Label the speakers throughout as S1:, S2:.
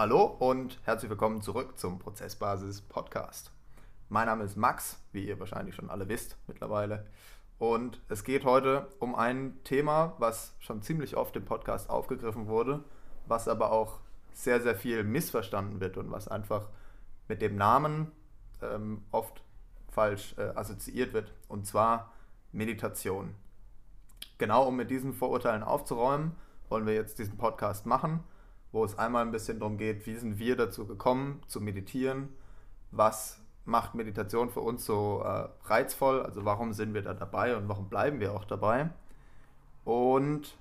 S1: Hallo und herzlich willkommen zurück zum Prozessbasis Podcast. Mein Name ist Max, wie ihr wahrscheinlich schon alle wisst mittlerweile. Und es geht heute um ein Thema, was schon ziemlich oft im Podcast aufgegriffen wurde, was aber auch sehr, sehr viel missverstanden wird und was einfach mit dem Namen ähm, oft falsch äh, assoziiert wird. Und zwar Meditation. Genau um mit diesen Vorurteilen aufzuräumen, wollen wir jetzt diesen Podcast machen wo es einmal ein bisschen darum geht, wie sind wir dazu gekommen zu meditieren, was macht Meditation für uns so äh, reizvoll, also warum sind wir da dabei und warum bleiben wir auch dabei. Und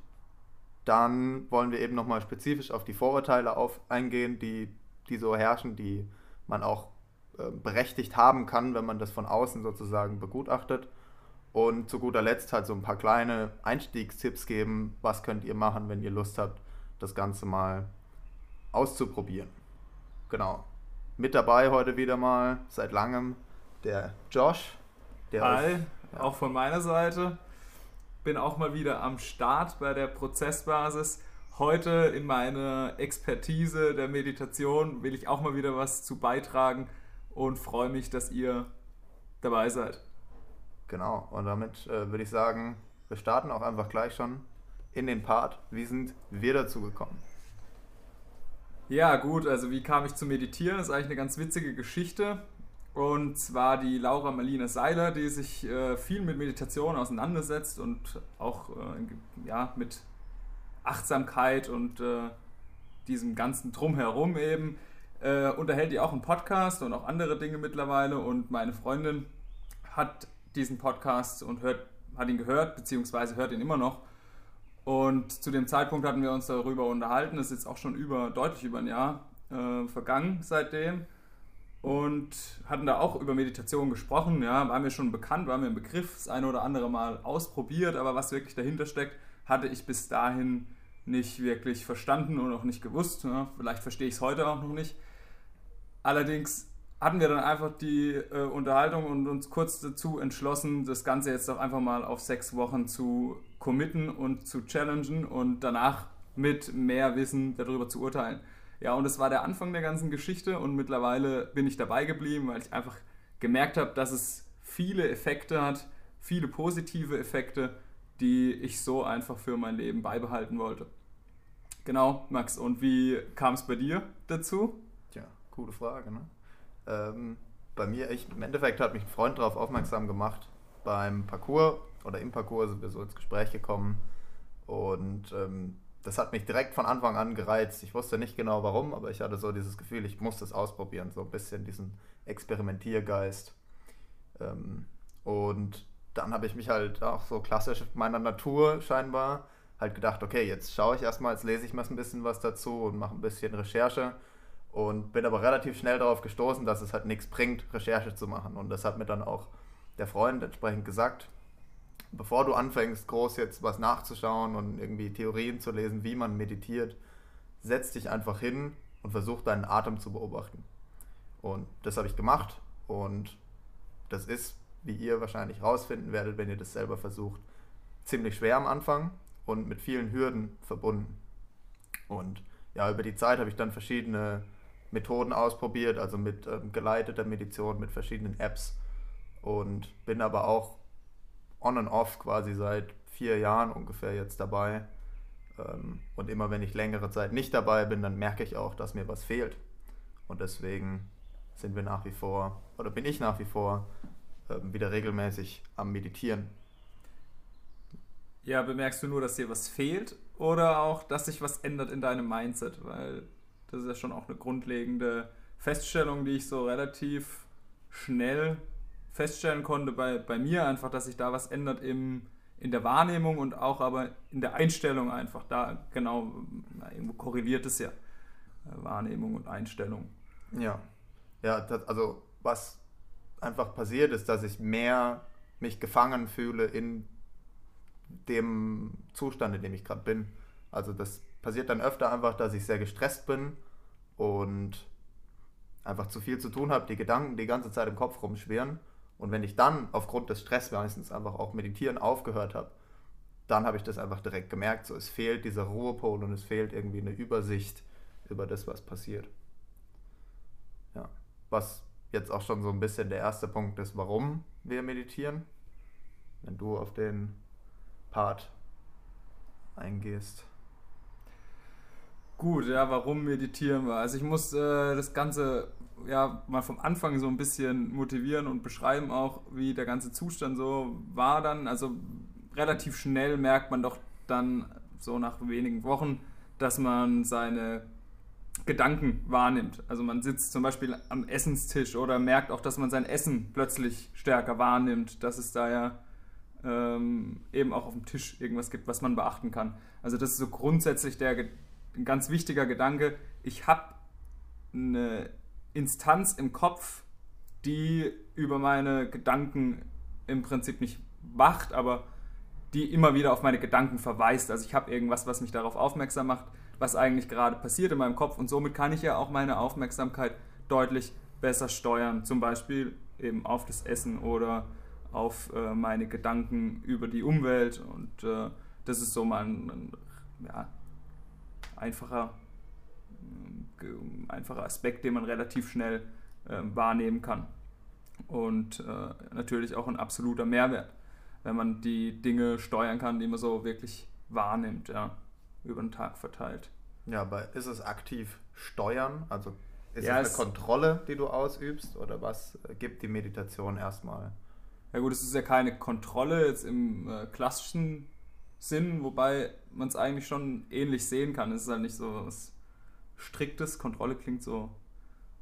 S1: dann wollen wir eben nochmal spezifisch auf die Vorurteile auf, eingehen, die, die so herrschen, die man auch äh, berechtigt haben kann, wenn man das von außen sozusagen begutachtet. Und zu guter Letzt halt so ein paar kleine Einstiegstipps geben, was könnt ihr machen, wenn ihr Lust habt, das Ganze mal auszuprobieren. Genau. Mit dabei heute wieder mal seit langem der Josh.
S2: Der Hi, auf, ja. auch von meiner Seite. Bin auch mal wieder am Start bei der Prozessbasis. Heute in meine Expertise der Meditation will ich auch mal wieder was zu beitragen und freue mich, dass ihr dabei seid.
S1: Genau, und damit äh, würde ich sagen, wir starten auch einfach gleich schon in den Part. Wie sind wir dazu gekommen?
S2: Ja, gut, also wie kam ich zu Meditieren? Das ist eigentlich eine ganz witzige Geschichte. Und zwar die Laura Marlene Seiler, die sich äh, viel mit Meditation auseinandersetzt und auch äh, ja, mit Achtsamkeit und äh, diesem ganzen Drumherum eben. Äh, unterhält die auch einen Podcast und auch andere Dinge mittlerweile. Und meine Freundin hat diesen Podcast und hört, hat ihn gehört, beziehungsweise hört ihn immer noch. Und zu dem Zeitpunkt hatten wir uns darüber unterhalten. Das ist jetzt auch schon über, deutlich über ein Jahr äh, vergangen seitdem. Und hatten da auch über Meditation gesprochen. Ja, war mir schon bekannt, war mir ein Begriff, das eine oder andere Mal ausprobiert. Aber was wirklich dahinter steckt, hatte ich bis dahin nicht wirklich verstanden und auch nicht gewusst. Ja, vielleicht verstehe ich es heute auch noch nicht. Allerdings hatten wir dann einfach die äh, Unterhaltung und uns kurz dazu entschlossen, das Ganze jetzt doch einfach mal auf sechs Wochen zu committen und zu challengen und danach mit mehr Wissen darüber zu urteilen. Ja, und das war der Anfang der ganzen Geschichte und mittlerweile bin ich dabei geblieben, weil ich einfach gemerkt habe, dass es viele Effekte hat, viele positive Effekte, die ich so einfach für mein Leben beibehalten wollte. Genau, Max, und wie kam es bei dir dazu?
S1: Tja, coole Frage, ne? ähm, bei mir, ich, im Endeffekt hat mich ein Freund darauf aufmerksam gemacht, beim Parcours oder im Parcours sind wir so ins Gespräch gekommen und ähm, das hat mich direkt von Anfang an gereizt. Ich wusste nicht genau warum, aber ich hatte so dieses Gefühl, ich muss das ausprobieren, so ein bisschen diesen Experimentiergeist. Ähm, und dann habe ich mich halt auch so klassisch meiner Natur scheinbar halt gedacht, okay, jetzt schaue ich erstmal, jetzt lese ich mal ein bisschen was dazu und mache ein bisschen Recherche und bin aber relativ schnell darauf gestoßen, dass es halt nichts bringt, Recherche zu machen. Und das hat mir dann auch der Freund entsprechend gesagt, bevor du anfängst, groß jetzt was nachzuschauen und irgendwie Theorien zu lesen, wie man meditiert, setz dich einfach hin und versuch deinen Atem zu beobachten. Und das habe ich gemacht und das ist, wie ihr wahrscheinlich rausfinden werdet, wenn ihr das selber versucht, ziemlich schwer am Anfang und mit vielen Hürden verbunden. Und ja, über die Zeit habe ich dann verschiedene Methoden ausprobiert, also mit ähm, geleiteter Meditation, mit verschiedenen Apps und bin aber auch on and off quasi seit vier Jahren ungefähr jetzt dabei. Ähm, und immer wenn ich längere Zeit nicht dabei bin, dann merke ich auch, dass mir was fehlt. Und deswegen sind wir nach wie vor, oder bin ich nach wie vor ähm, wieder regelmäßig am Meditieren.
S2: Ja, bemerkst du nur, dass dir was fehlt oder auch, dass sich was ändert in deinem Mindset? Weil das ist ja schon auch eine grundlegende Feststellung, die ich so relativ schnell feststellen konnte bei, bei mir einfach, dass sich da was ändert im, in der Wahrnehmung und auch aber in der Einstellung einfach. Da genau, irgendwo korreliert es ja. Äh, Wahrnehmung und Einstellung.
S1: Ja. Ja, das, also was einfach passiert ist, dass ich mehr mich gefangen fühle in dem Zustand, in dem ich gerade bin. Also das passiert dann öfter einfach, dass ich sehr gestresst bin und einfach zu viel zu tun habe, die Gedanken die ganze Zeit im Kopf rumschwirren. Und wenn ich dann aufgrund des Stress meistens einfach auch meditieren aufgehört habe, dann habe ich das einfach direkt gemerkt. So, es fehlt dieser Ruhepol und es fehlt irgendwie eine Übersicht über das, was passiert. Ja. Was jetzt auch schon so ein bisschen der erste Punkt ist, warum wir meditieren. Wenn du auf den Part eingehst.
S2: Gut, ja, warum meditieren wir? Also ich muss äh, das Ganze ja mal vom Anfang so ein bisschen motivieren und beschreiben auch, wie der ganze Zustand so war dann. Also relativ schnell merkt man doch dann so nach wenigen Wochen, dass man seine Gedanken wahrnimmt. Also man sitzt zum Beispiel am Essenstisch oder merkt auch, dass man sein Essen plötzlich stärker wahrnimmt, dass es da ja ähm, eben auch auf dem Tisch irgendwas gibt, was man beachten kann. Also das ist so grundsätzlich der ein ganz wichtiger Gedanke. Ich habe eine Instanz im Kopf, die über meine Gedanken im Prinzip nicht wacht, aber die immer wieder auf meine Gedanken verweist. Also ich habe irgendwas, was mich darauf aufmerksam macht, was eigentlich gerade passiert in meinem Kopf und somit kann ich ja auch meine Aufmerksamkeit deutlich besser steuern. Zum Beispiel eben auf das Essen oder auf äh, meine Gedanken über die Umwelt und äh, das ist so mal ein, ein ja, einfacher, einfacher Aspekt, den man relativ schnell äh, wahrnehmen kann. Und äh, natürlich auch ein absoluter Mehrwert, wenn man die Dinge steuern kann, die man so wirklich wahrnimmt, ja, über den Tag verteilt.
S1: Ja, aber ist es aktiv steuern? Also ist ja, es eine Kontrolle, die du ausübst oder was gibt die Meditation erstmal?
S2: Ja gut, es ist ja keine Kontrolle jetzt im äh, klassischen Sinn, wobei man es eigentlich schon ähnlich sehen kann. Es ist halt nicht so was Striktes. Kontrolle klingt so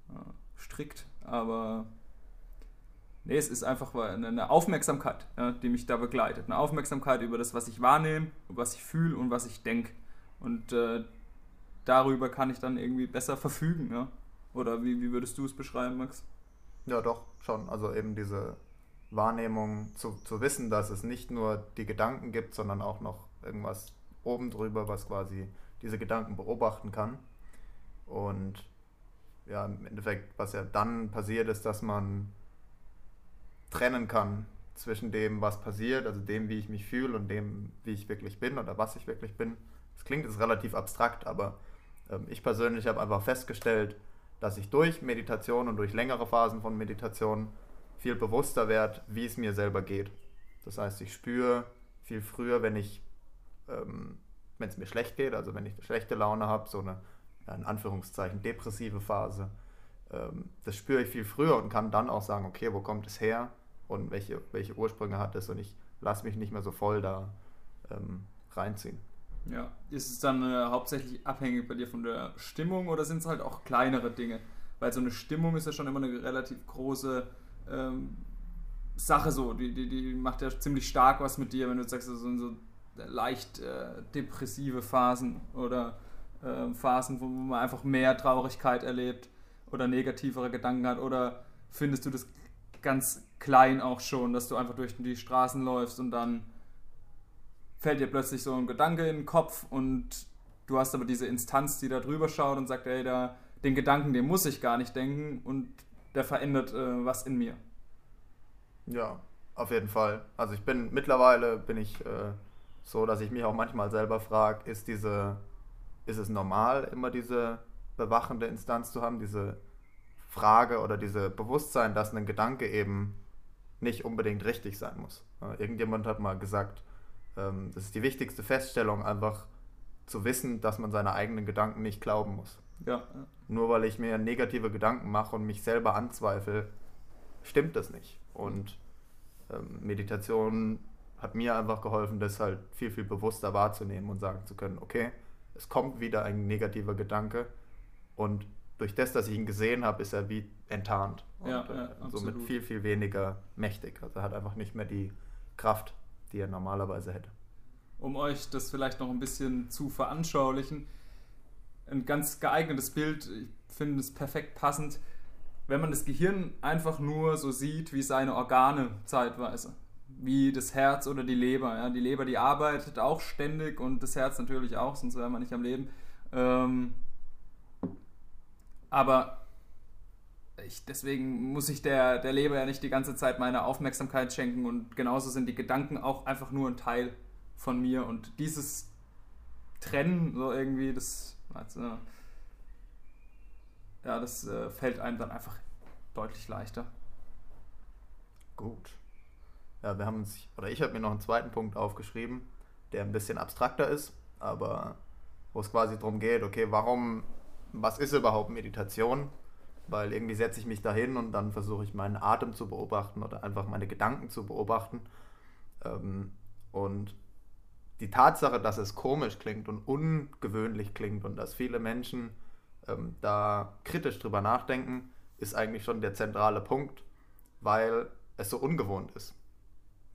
S2: äh, strikt, aber nee, es ist einfach eine Aufmerksamkeit, ja, die mich da begleitet. Eine Aufmerksamkeit über das, was ich wahrnehme, was ich fühle und was ich denke. Und äh, darüber kann ich dann irgendwie besser verfügen. Ja? Oder wie, wie würdest du es beschreiben, Max?
S1: Ja, doch, schon. Also eben diese Wahrnehmung zu, zu wissen, dass es nicht nur die Gedanken gibt, sondern auch noch irgendwas oben drüber, was quasi diese Gedanken beobachten kann. Und ja, im Endeffekt, was ja dann passiert, ist, dass man trennen kann zwischen dem, was passiert, also dem, wie ich mich fühle und dem, wie ich wirklich bin oder was ich wirklich bin. Das klingt jetzt relativ abstrakt, aber ähm, ich persönlich habe einfach festgestellt, dass ich durch Meditation und durch längere Phasen von Meditation viel bewusster werde, wie es mir selber geht. Das heißt, ich spüre viel früher, wenn ich, ähm, wenn es mir schlecht geht, also wenn ich eine schlechte Laune habe, so eine, in Anführungszeichen, depressive Phase, ähm, das spüre ich viel früher und kann dann auch sagen, okay, wo kommt es her und welche, welche Ursprünge hat es und ich lasse mich nicht mehr so voll da ähm, reinziehen.
S2: Ja, ist es dann äh, hauptsächlich abhängig bei dir von der Stimmung oder sind es halt auch kleinere Dinge? Weil so eine Stimmung ist ja schon immer eine relativ große ähm, Sache so, die, die, die macht ja ziemlich stark was mit dir, wenn du sagst, so, so leicht äh, depressive Phasen oder äh, Phasen, wo man einfach mehr Traurigkeit erlebt oder negativere Gedanken hat oder findest du das ganz klein auch schon, dass du einfach durch die Straßen läufst und dann fällt dir plötzlich so ein Gedanke in den Kopf und du hast aber diese Instanz, die da drüber schaut und sagt, ey, da, den Gedanken, den muss ich gar nicht denken und der verändert äh, was in mir.
S1: Ja, auf jeden Fall. Also ich bin mittlerweile bin ich äh, so, dass ich mich auch manchmal selber frage, ist diese, ist es normal, immer diese bewachende Instanz zu haben, diese Frage oder diese Bewusstsein, dass ein Gedanke eben nicht unbedingt richtig sein muss. Irgendjemand hat mal gesagt, ähm, das ist die wichtigste Feststellung, einfach zu wissen, dass man seine eigenen Gedanken nicht glauben muss. Ja. Nur weil ich mir negative Gedanken mache und mich selber anzweifle, stimmt das nicht. Und ähm, Meditation hat mir einfach geholfen, das halt viel, viel bewusster wahrzunehmen und sagen zu können, okay, es kommt wieder ein negativer Gedanke und durch das, dass ich ihn gesehen habe, ist er wie enttarnt und ja, ja, äh, somit viel, viel weniger mächtig. Also er hat einfach nicht mehr die Kraft, die er normalerweise hätte.
S2: Um euch das vielleicht noch ein bisschen zu veranschaulichen, ein ganz geeignetes Bild, ich finde es perfekt passend, wenn man das Gehirn einfach nur so sieht wie seine Organe zeitweise. Wie das Herz oder die Leber. Ja. Die Leber, die arbeitet auch ständig und das Herz natürlich auch, sonst wäre man nicht am Leben. Ähm, aber ich, deswegen muss ich der, der Leber ja nicht die ganze Zeit meine Aufmerksamkeit schenken und genauso sind die Gedanken auch einfach nur ein Teil von mir und dieses Trennen so irgendwie, das also, ja, das äh, fällt einem dann einfach deutlich leichter.
S1: Gut. Ja, wir haben uns, oder ich habe mir noch einen zweiten Punkt aufgeschrieben, der ein bisschen abstrakter ist, aber wo es quasi darum geht, okay, warum, was ist überhaupt Meditation? Weil irgendwie setze ich mich dahin und dann versuche ich meinen Atem zu beobachten oder einfach meine Gedanken zu beobachten. Ähm, und die Tatsache, dass es komisch klingt und ungewöhnlich klingt und dass viele Menschen ähm, da kritisch drüber nachdenken, ist eigentlich schon der zentrale Punkt, weil es so ungewohnt ist.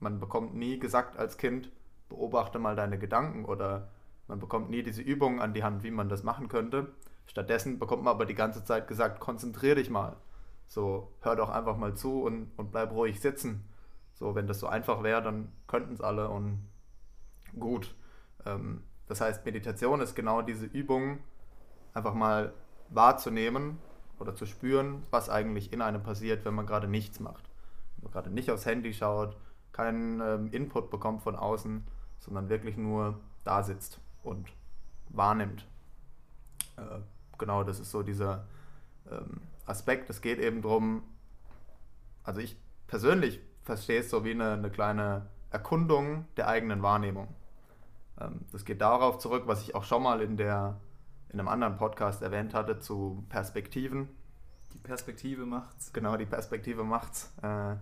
S1: Man bekommt nie gesagt als Kind, beobachte mal deine Gedanken oder man bekommt nie diese Übungen an die Hand, wie man das machen könnte. Stattdessen bekommt man aber die ganze Zeit gesagt, konzentrier dich mal. So, hör doch einfach mal zu und, und bleib ruhig sitzen. So, wenn das so einfach wäre, dann könnten es alle und gut. Ähm, das heißt, Meditation ist genau diese Übung, einfach mal wahrzunehmen oder zu spüren, was eigentlich in einem passiert, wenn man gerade nichts macht. Wenn man gerade nicht aufs Handy schaut, keinen ähm, Input bekommt von außen, sondern wirklich nur da sitzt und wahrnimmt. Äh, genau, das ist so dieser ähm, Aspekt. Es geht eben darum, also ich persönlich verstehe es so wie eine, eine kleine Erkundung der eigenen Wahrnehmung. Ähm, das geht darauf zurück, was ich auch schon mal in, der, in einem anderen Podcast erwähnt hatte, zu Perspektiven.
S2: Die Perspektive macht's.
S1: Genau, die Perspektive macht's. Äh,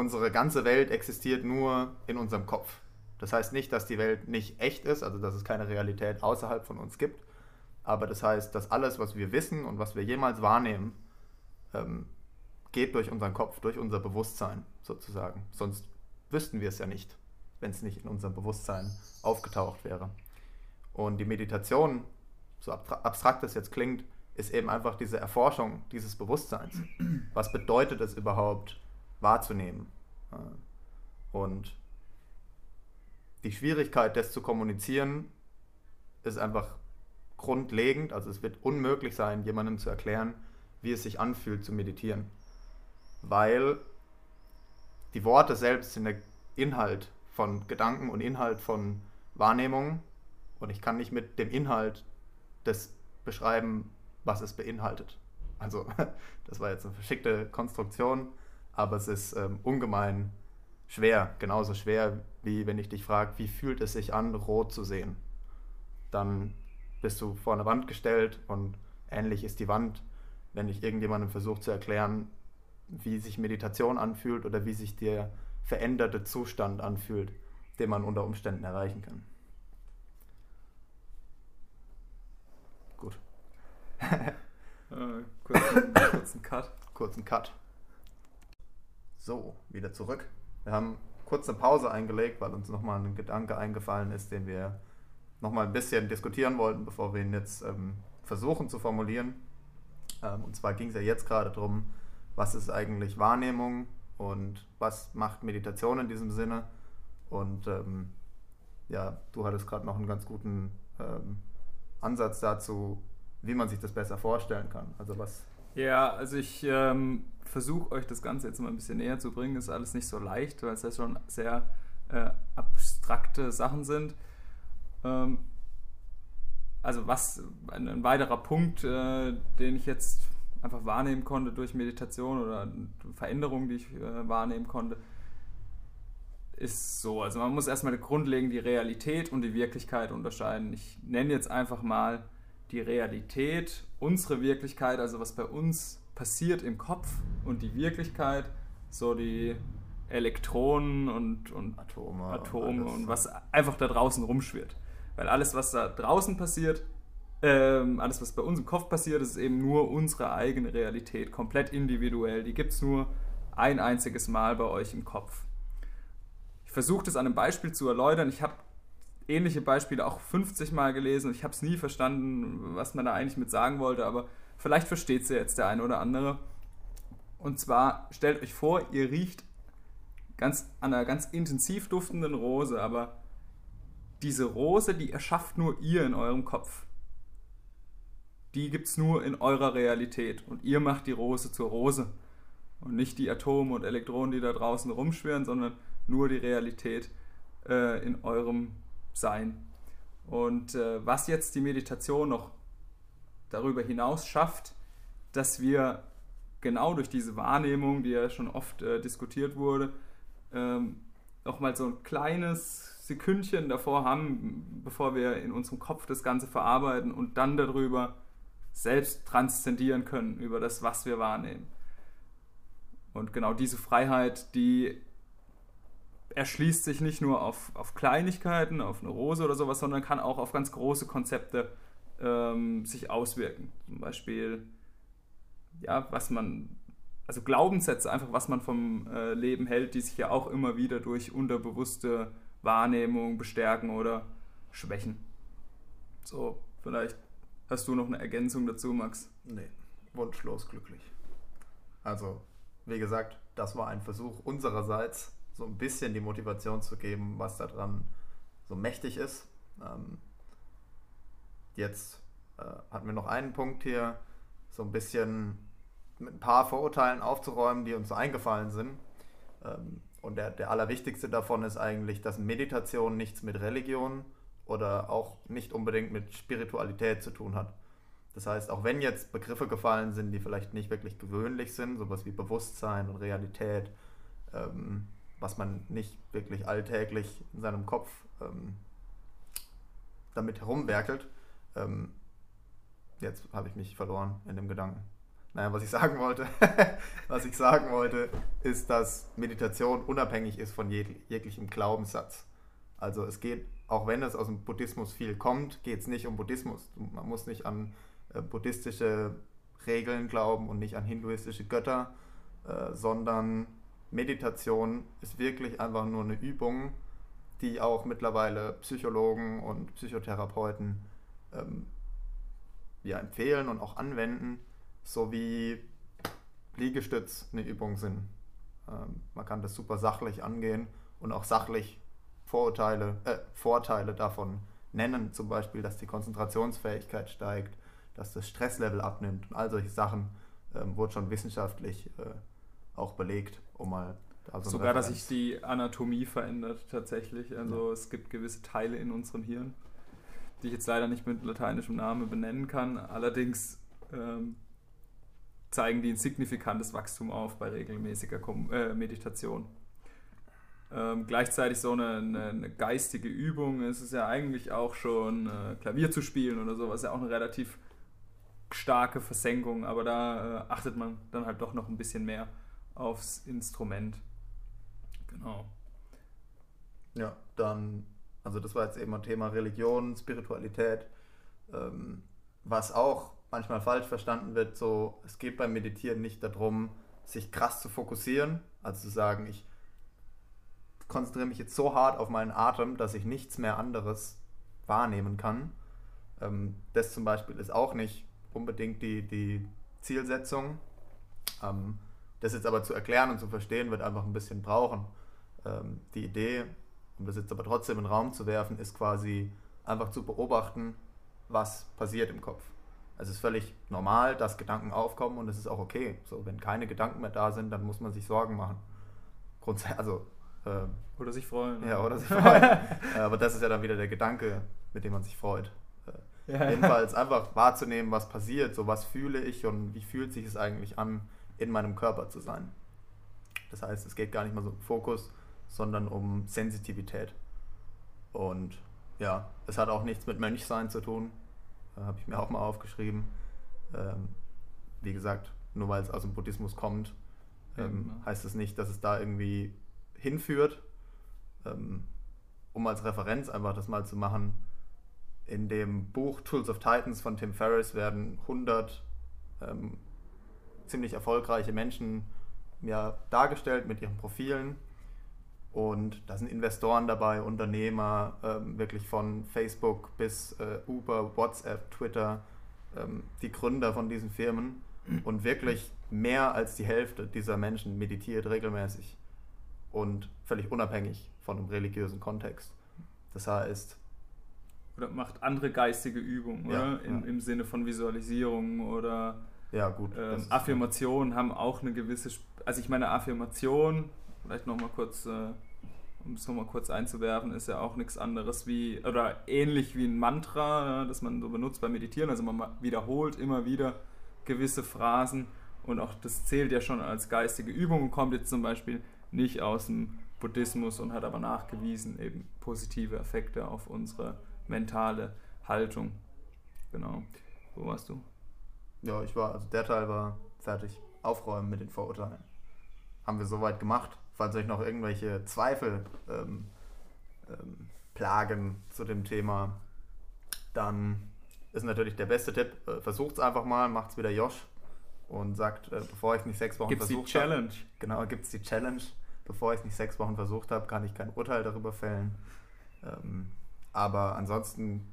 S1: unsere ganze Welt existiert nur in unserem Kopf. Das heißt nicht, dass die Welt nicht echt ist, also dass es keine Realität außerhalb von uns gibt, aber das heißt, dass alles, was wir wissen und was wir jemals wahrnehmen, ähm, geht durch unseren Kopf, durch unser Bewusstsein sozusagen. Sonst wüssten wir es ja nicht, wenn es nicht in unserem Bewusstsein aufgetaucht wäre. Und die Meditation, so abstrakt das jetzt klingt, ist eben einfach diese Erforschung dieses Bewusstseins. Was bedeutet es überhaupt, wahrzunehmen. Und die Schwierigkeit, das zu kommunizieren, ist einfach grundlegend. Also es wird unmöglich sein, jemandem zu erklären, wie es sich anfühlt zu meditieren. Weil die Worte selbst sind der Inhalt von Gedanken und Inhalt von Wahrnehmungen. Und ich kann nicht mit dem Inhalt das beschreiben, was es beinhaltet. Also das war jetzt eine verschickte Konstruktion, aber es ist ähm, ungemein schwer, genauso schwer wie wenn ich dich frage, wie fühlt es sich an, rot zu sehen. Dann bist du vor eine Wand gestellt und ähnlich ist die Wand, wenn ich irgendjemandem versuche zu erklären, wie sich Meditation anfühlt oder wie sich der veränderte Zustand anfühlt, den man unter Umständen erreichen kann. Gut.
S2: äh, kurzen, kurzen Cut.
S1: Kurzen Cut. So, wieder zurück. Wir haben kurz eine Pause eingelegt, weil uns nochmal ein Gedanke eingefallen ist, den wir nochmal ein bisschen diskutieren wollten, bevor wir ihn jetzt ähm, versuchen zu formulieren. Ähm, und zwar ging es ja jetzt gerade darum, was ist eigentlich Wahrnehmung und was macht Meditation in diesem Sinne. Und ähm, ja, du hattest gerade noch einen ganz guten ähm, Ansatz dazu, wie man sich das besser vorstellen kann. Also was.
S2: Ja, also ich ähm, versuche euch das Ganze jetzt mal ein bisschen näher zu bringen. Ist alles nicht so leicht, weil es ja schon sehr äh, abstrakte Sachen sind. Ähm, also was ein, ein weiterer Punkt, äh, den ich jetzt einfach wahrnehmen konnte durch Meditation oder Veränderungen, die ich äh, wahrnehmen konnte, ist so. Also man muss erstmal grundlegend die Realität und die Wirklichkeit unterscheiden. Ich nenne jetzt einfach mal die Realität, unsere Wirklichkeit, also was bei uns passiert im Kopf und die Wirklichkeit, so die Elektronen und, und Atome, Atome und, und was einfach da draußen rumschwirrt. Weil alles, was da draußen passiert, ähm, alles, was bei uns im Kopf passiert, ist eben nur unsere eigene Realität, komplett individuell. Die gibt es nur ein einziges Mal bei euch im Kopf. Ich versuche das an einem Beispiel zu erläutern. Ich habe ähnliche Beispiele auch 50 Mal gelesen ich habe es nie verstanden, was man da eigentlich mit sagen wollte, aber Vielleicht versteht sie jetzt der eine oder andere. Und zwar stellt euch vor, ihr riecht ganz, an einer ganz intensiv duftenden Rose, aber diese Rose, die erschafft nur ihr in eurem Kopf. Die gibt es nur in eurer Realität und ihr macht die Rose zur Rose. Und nicht die Atome und Elektronen, die da draußen rumschwirren, sondern nur die Realität äh, in eurem Sein. Und äh, was jetzt die Meditation noch darüber hinaus schafft, dass wir genau durch diese Wahrnehmung, die ja schon oft äh, diskutiert wurde, ähm, auch mal so ein kleines Sekündchen davor haben, bevor wir in unserem Kopf das Ganze verarbeiten und dann darüber selbst transzendieren können, über das, was wir wahrnehmen. Und genau diese Freiheit, die erschließt sich nicht nur auf, auf Kleinigkeiten, auf eine Rose oder sowas, sondern kann auch auf ganz große Konzepte ähm, sich auswirken. Zum Beispiel, ja, was man, also Glaubenssätze, einfach was man vom äh, Leben hält, die sich ja auch immer wieder durch unterbewusste Wahrnehmung bestärken oder schwächen. So, vielleicht hast du noch eine Ergänzung dazu, Max?
S1: Nee, wunschlos glücklich. Also, wie gesagt, das war ein Versuch unsererseits, so ein bisschen die Motivation zu geben, was daran so mächtig ist. Ähm, jetzt äh, hatten wir noch einen Punkt hier, so ein bisschen mit ein paar Vorurteilen aufzuräumen, die uns so eingefallen sind. Ähm, und der, der allerwichtigste davon ist eigentlich, dass Meditation nichts mit Religion oder auch nicht unbedingt mit Spiritualität zu tun hat. Das heißt, auch wenn jetzt Begriffe gefallen sind, die vielleicht nicht wirklich gewöhnlich sind, sowas wie Bewusstsein und Realität, ähm, was man nicht wirklich alltäglich in seinem Kopf ähm, damit herumwerkelt, ähm, jetzt habe ich mich verloren in dem Gedanken. Naja, was ich sagen wollte, was ich sagen wollte, ist, dass Meditation unabhängig ist von jeg jeglichem Glaubenssatz. Also es geht, auch wenn es aus dem Buddhismus viel kommt, geht es nicht um Buddhismus. Man muss nicht an äh, buddhistische Regeln glauben und nicht an hinduistische Götter, äh, sondern Meditation ist wirklich einfach nur eine Übung, die auch mittlerweile Psychologen und Psychotherapeuten ähm, ja, empfehlen und auch anwenden, sowie Liegestütz eine Übung sind. Ähm, man kann das super sachlich angehen und auch sachlich Vorurteile, äh, Vorteile davon nennen, zum Beispiel, dass die Konzentrationsfähigkeit steigt, dass das Stresslevel abnimmt und all solche Sachen ähm, wurde schon wissenschaftlich äh, auch belegt, um mal
S2: also Sogar, dass sich die Anatomie verändert tatsächlich. Also ja. es gibt gewisse Teile in unserem Hirn, die ich jetzt leider nicht mit lateinischem Namen benennen kann. Allerdings ähm, zeigen die ein signifikantes Wachstum auf bei regelmäßiger Kom äh, Meditation. Ähm, gleichzeitig so eine, eine, eine, geistige Übung. Es ist ja eigentlich auch schon äh, Klavier zu spielen oder sowas, ja auch eine relativ starke Versenkung, aber da äh, achtet man dann halt doch noch ein bisschen mehr aufs Instrument. Genau.
S1: Ja, dann, also das war jetzt eben ein Thema Religion, Spiritualität, ähm, was auch manchmal falsch verstanden wird, so, es geht beim Meditieren nicht darum, sich krass zu fokussieren, also zu sagen, ich konzentriere mich jetzt so hart auf meinen Atem, dass ich nichts mehr anderes wahrnehmen kann. Ähm, das zum Beispiel ist auch nicht unbedingt die, die Zielsetzung. Ähm, das jetzt aber zu erklären und zu verstehen, wird einfach ein bisschen brauchen. Ähm, die Idee, um das jetzt aber trotzdem in den Raum zu werfen, ist quasi einfach zu beobachten, was passiert im Kopf. Es ist völlig normal, dass Gedanken aufkommen und es ist auch okay. So, wenn keine Gedanken mehr da sind, dann muss man sich Sorgen machen. Grundsätzlich, also
S2: äh, oder sich freuen.
S1: Ja, oder sich freuen. Aber das ist ja dann wieder der Gedanke, mit dem man sich freut. Äh, ja. Jedenfalls einfach wahrzunehmen, was passiert, so was fühle ich und wie fühlt sich es eigentlich an, in meinem Körper zu sein. Das heißt, es geht gar nicht mal so um Fokus, sondern um Sensitivität. Und ja, es hat auch nichts mit Mönchsein zu tun. Äh, Habe ich mir auch mal aufgeschrieben. Ähm, wie gesagt, nur weil es aus dem Buddhismus kommt, ähm, ja, heißt es nicht, dass es da irgendwie hinführt. Ähm, um als Referenz einfach das mal zu machen, in dem Buch Tools of Titans von Tim Ferriss werden 100 ähm, ziemlich erfolgreiche Menschen ja, dargestellt mit ihren Profilen. Und da sind Investoren dabei, Unternehmer, ähm, wirklich von Facebook bis äh, Uber, WhatsApp, Twitter, ähm, die Gründer von diesen Firmen. Und wirklich mehr als die Hälfte dieser Menschen meditiert regelmäßig und völlig unabhängig von einem religiösen Kontext. Das heißt.
S2: Oder macht andere geistige Übungen, ja, oder? In, ja. Im Sinne von Visualisierung oder
S1: ja, gut.
S2: Ähm, Affirmationen haben auch eine gewisse. Also, ich meine, Affirmation, vielleicht nochmal kurz, äh, um es nochmal kurz einzuwerfen, ist ja auch nichts anderes wie, oder ähnlich wie ein Mantra, das man so benutzt beim Meditieren. Also, man wiederholt immer wieder gewisse Phrasen und auch das zählt ja schon als geistige Übung und kommt jetzt zum Beispiel nicht aus dem Buddhismus und hat aber nachgewiesen eben positive Effekte auf unsere mentale Haltung. Genau. Wo warst du?
S1: Ja, ich war, also der Teil war fertig. Aufräumen mit den Vorurteilen. Haben wir soweit gemacht. Falls euch noch irgendwelche Zweifel ähm, ähm, plagen zu dem Thema, dann ist natürlich der beste Tipp, äh, versucht es einfach mal, macht es wieder Josh und sagt, äh, bevor ich es nicht sechs Wochen
S2: Gibt's
S1: versucht
S2: die Challenge.
S1: Hab, genau, gibt es die Challenge. Bevor ich es nicht sechs Wochen versucht habe, kann ich kein Urteil darüber fällen. Ähm, aber ansonsten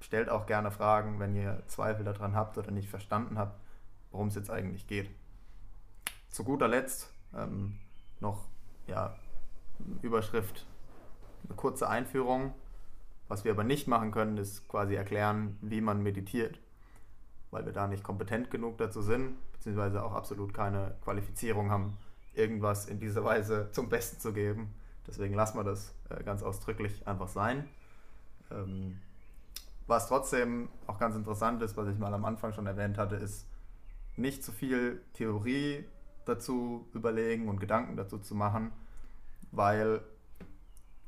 S1: stellt auch gerne Fragen, wenn ihr Zweifel daran habt oder nicht verstanden habt, worum es jetzt eigentlich geht. Zu guter Letzt ähm, noch ja, Überschrift, eine kurze Einführung. Was wir aber nicht machen können, ist quasi erklären, wie man meditiert, weil wir da nicht kompetent genug dazu sind, beziehungsweise auch absolut keine Qualifizierung haben, irgendwas in dieser Weise zum Besten zu geben. Deswegen lassen wir das äh, ganz ausdrücklich einfach sein. Ähm, was trotzdem auch ganz interessant ist, was ich mal am Anfang schon erwähnt hatte, ist nicht zu viel Theorie dazu überlegen und Gedanken dazu zu machen, weil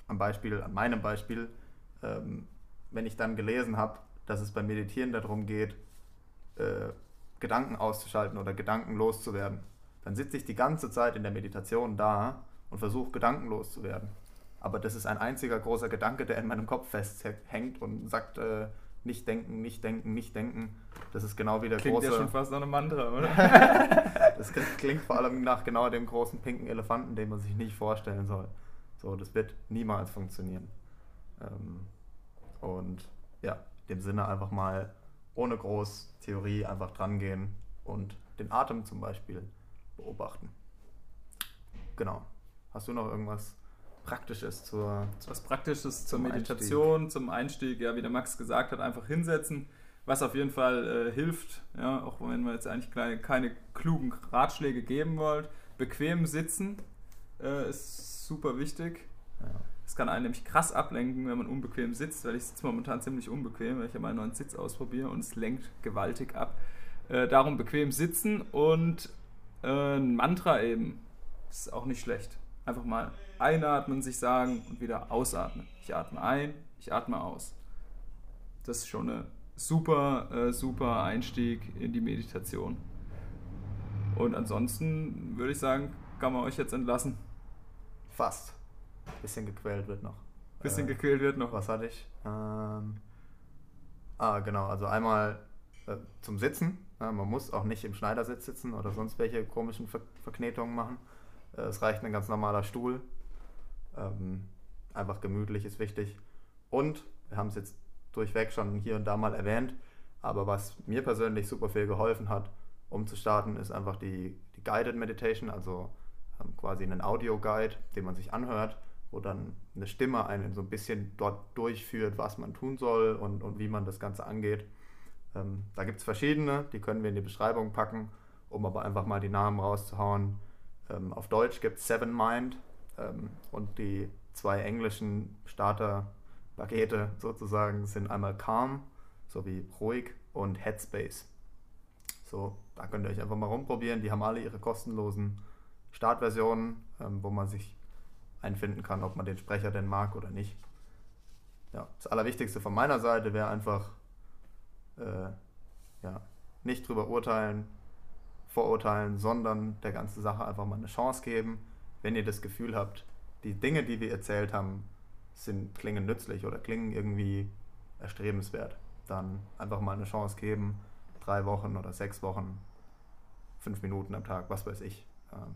S1: am Beispiel, an meinem Beispiel, ähm, wenn ich dann gelesen habe, dass es beim Meditieren darum geht, äh, Gedanken auszuschalten oder Gedanken loszuwerden, dann sitze ich die ganze Zeit in der Meditation da und versuche gedankenlos zu werden. Aber das ist ein einziger großer Gedanke, der in meinem Kopf festhängt und sagt, äh, nicht denken, nicht denken, nicht denken. Das ist genau wie der
S2: Klingt
S1: große.
S2: ja schon fast nach einem Mantra, oder?
S1: das klingt vor allem nach genau dem großen pinken Elefanten, den man sich nicht vorstellen soll. So, das wird niemals funktionieren. Ähm, und ja, in dem Sinne einfach mal ohne groß Theorie einfach drangehen und den Atem zum Beispiel beobachten. Genau. Hast du noch irgendwas Praktisches zur.
S2: Was Praktisches zur Meditation, Einstieg. zum Einstieg, ja, wie der Max gesagt hat, einfach hinsetzen, was auf jeden Fall äh, hilft, ja, auch wenn wir jetzt eigentlich keine, keine klugen Ratschläge geben wollt. Bequem sitzen äh, ist super wichtig. Es ja. kann einen nämlich krass ablenken, wenn man unbequem sitzt, weil ich sitze momentan ziemlich unbequem, weil ich ja meinen neuen Sitz ausprobiere und es lenkt gewaltig ab. Äh, darum bequem sitzen und äh, ein Mantra eben. Ist auch nicht schlecht. Einfach mal einatmen, sich sagen und wieder ausatmen. Ich atme ein, ich atme aus. Das ist schon ein super, äh, super Einstieg in die Meditation. Und ansonsten würde ich sagen, kann man euch jetzt entlassen.
S1: Fast. Bisschen gequält wird noch.
S2: Bisschen äh, gequält wird noch.
S1: Was hatte ich? Ähm, ah, genau. Also einmal äh, zum Sitzen. Ja, man muss auch nicht im Schneidersitz sitzen oder sonst welche komischen Ver Verknetungen machen. Äh, es reicht ein ganz normaler Stuhl. Ähm, einfach gemütlich ist wichtig. Und wir haben es jetzt durchweg schon hier und da mal erwähnt, aber was mir persönlich super viel geholfen hat, um zu starten, ist einfach die, die Guided Meditation, also ähm, quasi einen Audio-Guide, den man sich anhört, wo dann eine Stimme einen so ein bisschen dort durchführt, was man tun soll und, und wie man das Ganze angeht. Ähm, da gibt es verschiedene, die können wir in die Beschreibung packen, um aber einfach mal die Namen rauszuhauen. Ähm, auf Deutsch gibt es Seven Mind ähm, und die zwei englischen Starter-Pakete sozusagen sind einmal Calm sowie ruhig und Headspace. So, da könnt ihr euch einfach mal rumprobieren. Die haben alle ihre kostenlosen Startversionen, ähm, wo man sich einfinden kann, ob man den Sprecher denn mag oder nicht. Ja, das Allerwichtigste von meiner Seite wäre einfach, äh, ja, nicht drüber urteilen, verurteilen, sondern der ganzen Sache einfach mal eine Chance geben. Wenn ihr das Gefühl habt, die Dinge, die wir erzählt haben, sind, klingen nützlich oder klingen irgendwie erstrebenswert, dann einfach mal eine Chance geben, drei Wochen oder sechs Wochen, fünf Minuten am Tag, was weiß ich, ähm,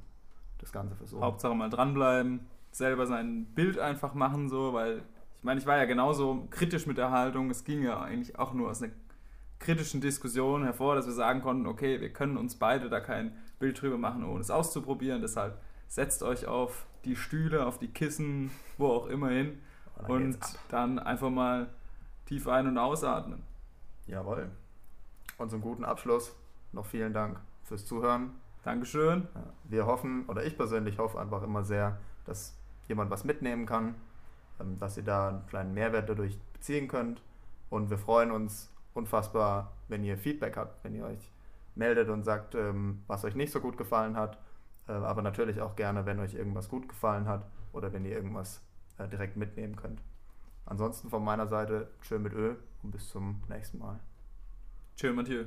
S1: das Ganze versuchen.
S2: Hauptsache mal dranbleiben, selber sein Bild einfach machen, so, weil ich meine, ich war ja genauso kritisch mit der Haltung. Es ging ja eigentlich auch nur aus einer kritischen Diskussion hervor, dass wir sagen konnten, okay, wir können uns beide da kein Bild drüber machen, ohne es auszuprobieren. Deshalb setzt euch auf die Stühle, auf die Kissen, wo auch immer hin dann und dann einfach mal tief ein- und ausatmen.
S1: Jawohl. Und zum guten Abschluss noch vielen Dank fürs Zuhören.
S2: Dankeschön.
S1: Wir hoffen, oder ich persönlich hoffe einfach immer sehr, dass jemand was mitnehmen kann, ähm, dass ihr da einen kleinen Mehrwert dadurch beziehen könnt. Und wir freuen uns unfassbar, wenn ihr Feedback habt, wenn ihr euch meldet und sagt, ähm, was euch nicht so gut gefallen hat. Äh, aber natürlich auch gerne, wenn euch irgendwas gut gefallen hat oder wenn ihr irgendwas äh, direkt mitnehmen könnt. Ansonsten von meiner Seite, schön mit Öl und bis zum nächsten Mal.
S2: Tschö, Matthieu.